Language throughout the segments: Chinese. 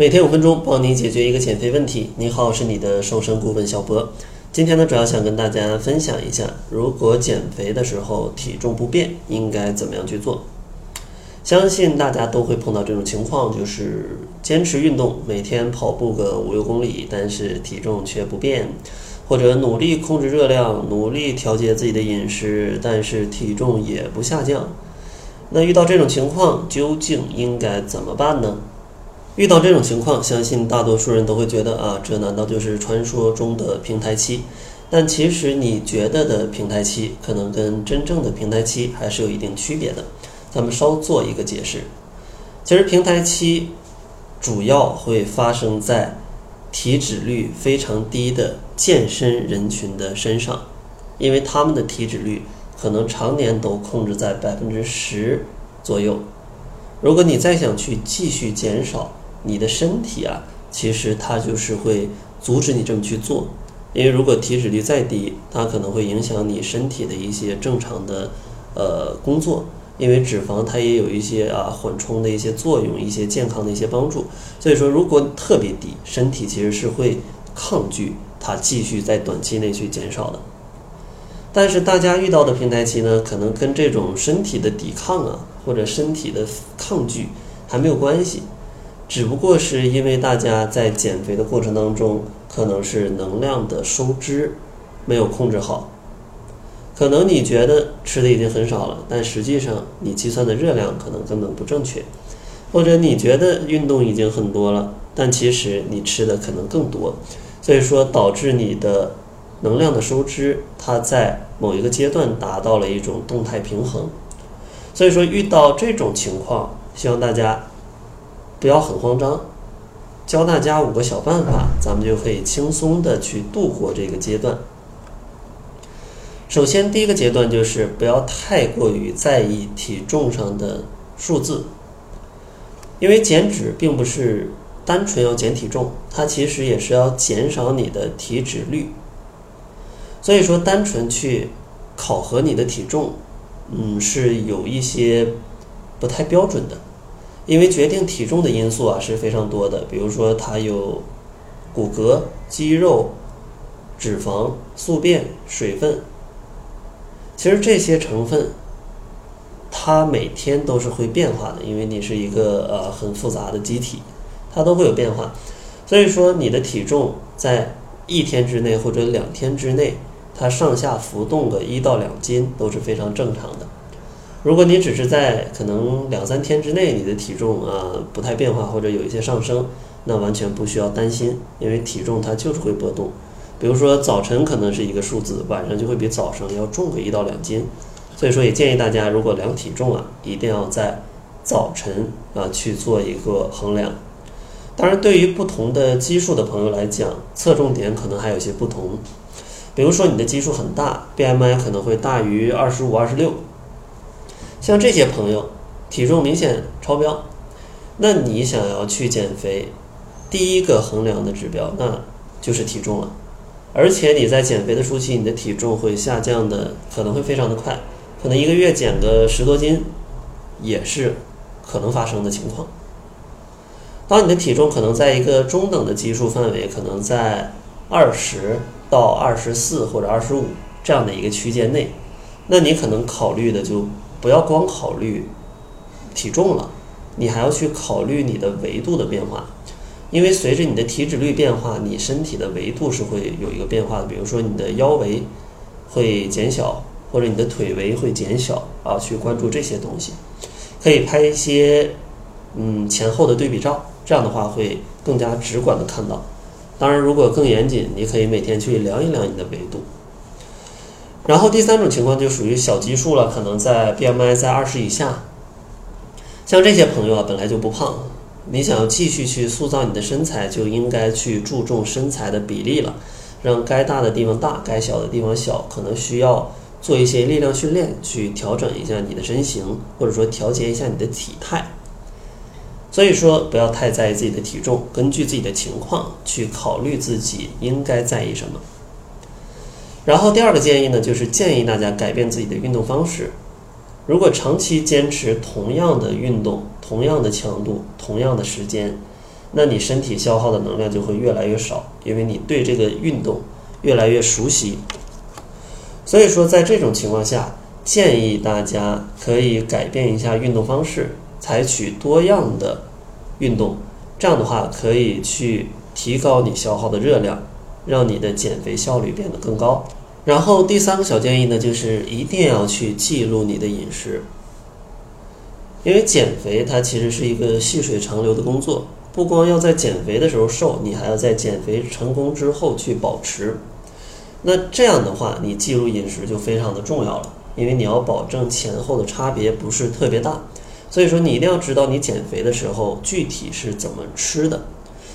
每天五分钟，帮你解决一个减肥问题。你好，我是你的瘦身顾问小博。今天呢，主要想跟大家分享一下，如果减肥的时候体重不变，应该怎么样去做？相信大家都会碰到这种情况，就是坚持运动，每天跑步个五六公里，但是体重却不变；或者努力控制热量，努力调节自己的饮食，但是体重也不下降。那遇到这种情况，究竟应该怎么办呢？遇到这种情况，相信大多数人都会觉得啊，这难道就是传说中的平台期？但其实你觉得的平台期，可能跟真正的平台期还是有一定区别的。咱们稍做一个解释。其实平台期主要会发生在体脂率非常低的健身人群的身上，因为他们的体脂率。可能常年都控制在百分之十左右。如果你再想去继续减少，你的身体啊，其实它就是会阻止你这么去做。因为如果体脂率再低，它可能会影响你身体的一些正常的呃工作。因为脂肪它也有一些啊缓冲的一些作用，一些健康的一些帮助。所以说，如果特别低，身体其实是会抗拒它继续在短期内去减少的。但是大家遇到的平台期呢，可能跟这种身体的抵抗啊，或者身体的抗拒还没有关系，只不过是因为大家在减肥的过程当中，可能是能量的收支没有控制好。可能你觉得吃的已经很少了，但实际上你计算的热量可能根本不正确，或者你觉得运动已经很多了，但其实你吃的可能更多，所以说导致你的。能量的收支，它在某一个阶段达到了一种动态平衡，所以说遇到这种情况，希望大家不要很慌张，教大家五个小办法，咱们就可以轻松的去度过这个阶段。首先，第一个阶段就是不要太过于在意体重上的数字，因为减脂并不是单纯要减体重，它其实也是要减少你的体脂率。所以说，单纯去考核你的体重，嗯，是有一些不太标准的，因为决定体重的因素啊是非常多的。比如说，它有骨骼、肌肉、脂肪、宿便、水分。其实这些成分，它每天都是会变化的，因为你是一个呃很复杂的机体，它都会有变化。所以说，你的体重在一天之内或者两天之内。它上下浮动个一到两斤都是非常正常的。如果你只是在可能两三天之内，你的体重啊不太变化或者有一些上升，那完全不需要担心，因为体重它就是会波动。比如说早晨可能是一个数字，晚上就会比早上要重个一到两斤。所以说也建议大家，如果量体重啊，一定要在早晨啊去做一个衡量。当然，对于不同的基数的朋友来讲，侧重点可能还有些不同。比如说你的基数很大，BMI 可能会大于二十五、二十六，像这些朋友体重明显超标，那你想要去减肥，第一个衡量的指标那就是体重了，而且你在减肥的初期，你的体重会下降的可能会非常的快，可能一个月减个十多斤，也是可能发生的情况。当你的体重可能在一个中等的基数范围，可能在二十。到二十四或者二十五这样的一个区间内，那你可能考虑的就不要光考虑体重了，你还要去考虑你的维度的变化，因为随着你的体脂率变化，你身体的维度是会有一个变化的。比如说你的腰围会减小，或者你的腿围会减小啊，去关注这些东西，可以拍一些嗯前后的对比照，这样的话会更加直观的看到。当然，如果更严谨，你可以每天去量一量你的维度。然后第三种情况就属于小基数了，可能在 BMI 在二十以下。像这些朋友啊，本来就不胖，你想要继续去塑造你的身材，就应该去注重身材的比例了，让该大的地方大，该小的地方小，可能需要做一些力量训练，去调整一下你的身形，或者说调节一下你的体态。所以说，不要太在意自己的体重，根据自己的情况去考虑自己应该在意什么。然后第二个建议呢，就是建议大家改变自己的运动方式。如果长期坚持同样的运动、同样的强度、同样的时间，那你身体消耗的能量就会越来越少，因为你对这个运动越来越熟悉。所以说，在这种情况下，建议大家可以改变一下运动方式，采取多样的运动，这样的话可以去提高你消耗的热量，让你的减肥效率变得更高。然后第三个小建议呢，就是一定要去记录你的饮食，因为减肥它其实是一个细水长流的工作，不光要在减肥的时候瘦，你还要在减肥成功之后去保持。那这样的话，你记录饮食就非常的重要了，因为你要保证前后的差别不是特别大，所以说你一定要知道你减肥的时候具体是怎么吃的。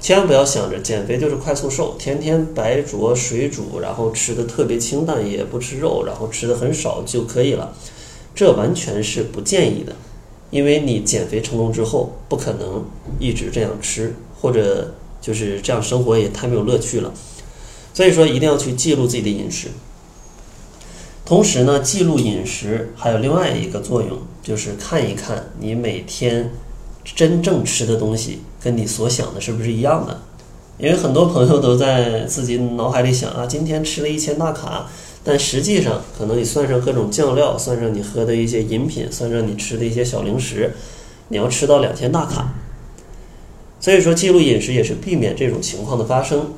千万不要想着减肥就是快速瘦，天天白灼水煮，然后吃的特别清淡，也不吃肉，然后吃的很少就可以了。这完全是不建议的，因为你减肥成功之后，不可能一直这样吃，或者就是这样生活也太没有乐趣了。所以说，一定要去记录自己的饮食。同时呢，记录饮食还有另外一个作用，就是看一看你每天。真正吃的东西跟你所想的是不是一样的？因为很多朋友都在自己脑海里想啊，今天吃了一千大卡，但实际上可能你算上各种酱料，算上你喝的一些饮品，算上你吃的一些小零食，你要吃到两千大卡。所以说，记录饮食也是避免这种情况的发生。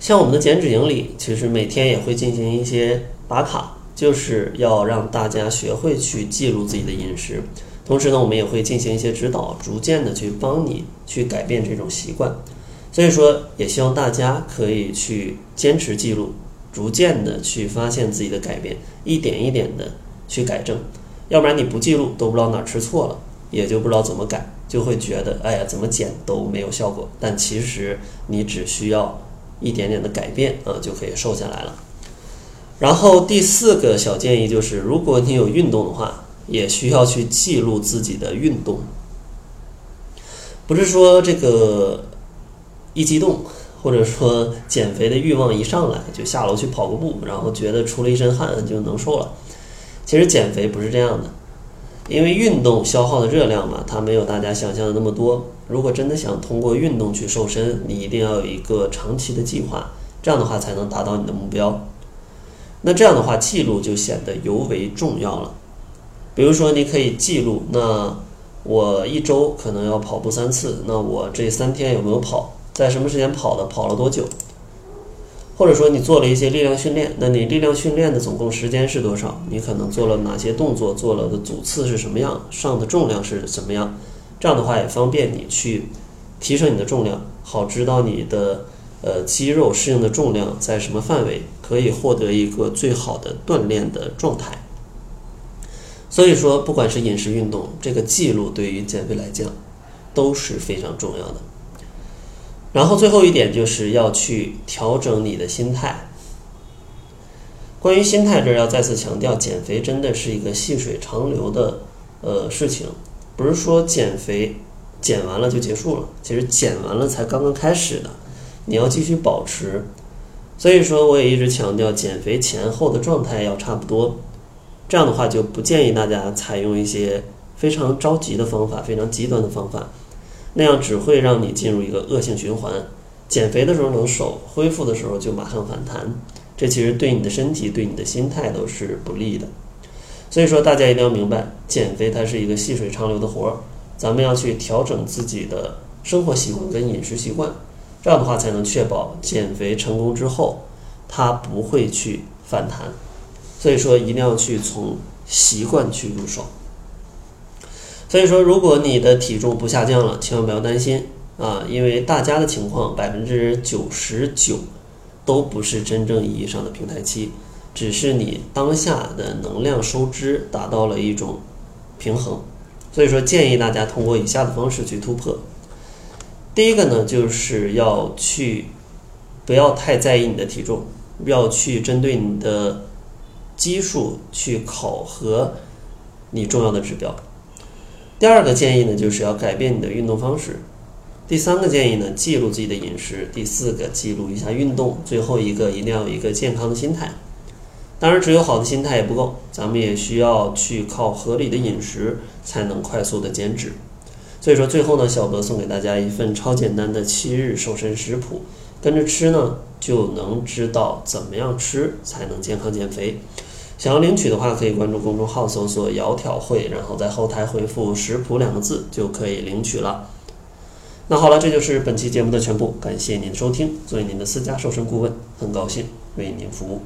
像我们的减脂营里，其实每天也会进行一些打卡，就是要让大家学会去记录自己的饮食。同时呢，我们也会进行一些指导，逐渐的去帮你去改变这种习惯。所以说，也希望大家可以去坚持记录，逐渐的去发现自己的改变，一点一点的去改正。要不然你不记录，都不知道哪吃错了，也就不知道怎么改，就会觉得哎呀，怎么减都没有效果。但其实你只需要一点点的改变啊，就可以瘦下来了。然后第四个小建议就是，如果你有运动的话。也需要去记录自己的运动，不是说这个一激动，或者说减肥的欲望一上来就下楼去跑个步，然后觉得出了一身汗就能瘦了。其实减肥不是这样的，因为运动消耗的热量嘛，它没有大家想象的那么多。如果真的想通过运动去瘦身，你一定要有一个长期的计划，这样的话才能达到你的目标。那这样的话，记录就显得尤为重要了。比如说，你可以记录，那我一周可能要跑步三次，那我这三天有没有跑，在什么时间跑的，跑了多久？或者说你做了一些力量训练，那你力量训练的总共时间是多少？你可能做了哪些动作，做了的组次是什么样，上的重量是怎么样？这样的话也方便你去提升你的重量，好知道你的呃肌肉适应的重量在什么范围，可以获得一个最好的锻炼的状态。所以说，不管是饮食、运动，这个记录对于减肥来讲都是非常重要的。然后最后一点就是要去调整你的心态。关于心态这儿要再次强调，减肥真的是一个细水长流的呃事情，不是说减肥减完了就结束了，其实减完了才刚刚开始的，你要继续保持。所以说，我也一直强调，减肥前后的状态要差不多。这样的话就不建议大家采用一些非常着急的方法、非常极端的方法，那样只会让你进入一个恶性循环。减肥的时候能瘦，恢复的时候就马上反弹，这其实对你的身体、对你的心态都是不利的。所以说，大家一定要明白，减肥它是一个细水长流的活儿，咱们要去调整自己的生活习惯跟饮食习惯，这样的话才能确保减肥成功之后，它不会去反弹。所以说，一定要去从习惯去入手。所以说，如果你的体重不下降了，千万不要担心啊，因为大家的情况百分之九十九都不是真正意义上的平台期，只是你当下的能量收支达到了一种平衡。所以说，建议大家通过以下的方式去突破。第一个呢，就是要去不要太在意你的体重，要去针对你的。基数去考核你重要的指标。第二个建议呢，就是要改变你的运动方式。第三个建议呢，记录自己的饮食。第四个，记录一下运动。最后一个，一定要有一个健康的心态。当然，只有好的心态也不够，咱们也需要去靠合理的饮食才能快速的减脂。所以说最后呢，小哥送给大家一份超简单的七日瘦身食谱，跟着吃呢，就能知道怎么样吃才能健康减肥。想要领取的话，可以关注公众号搜索“窈窕会”，然后在后台回复“食谱”两个字就可以领取了。那好了，这就是本期节目的全部，感谢您的收听。作为您的私家瘦身顾问，很高兴为您服务。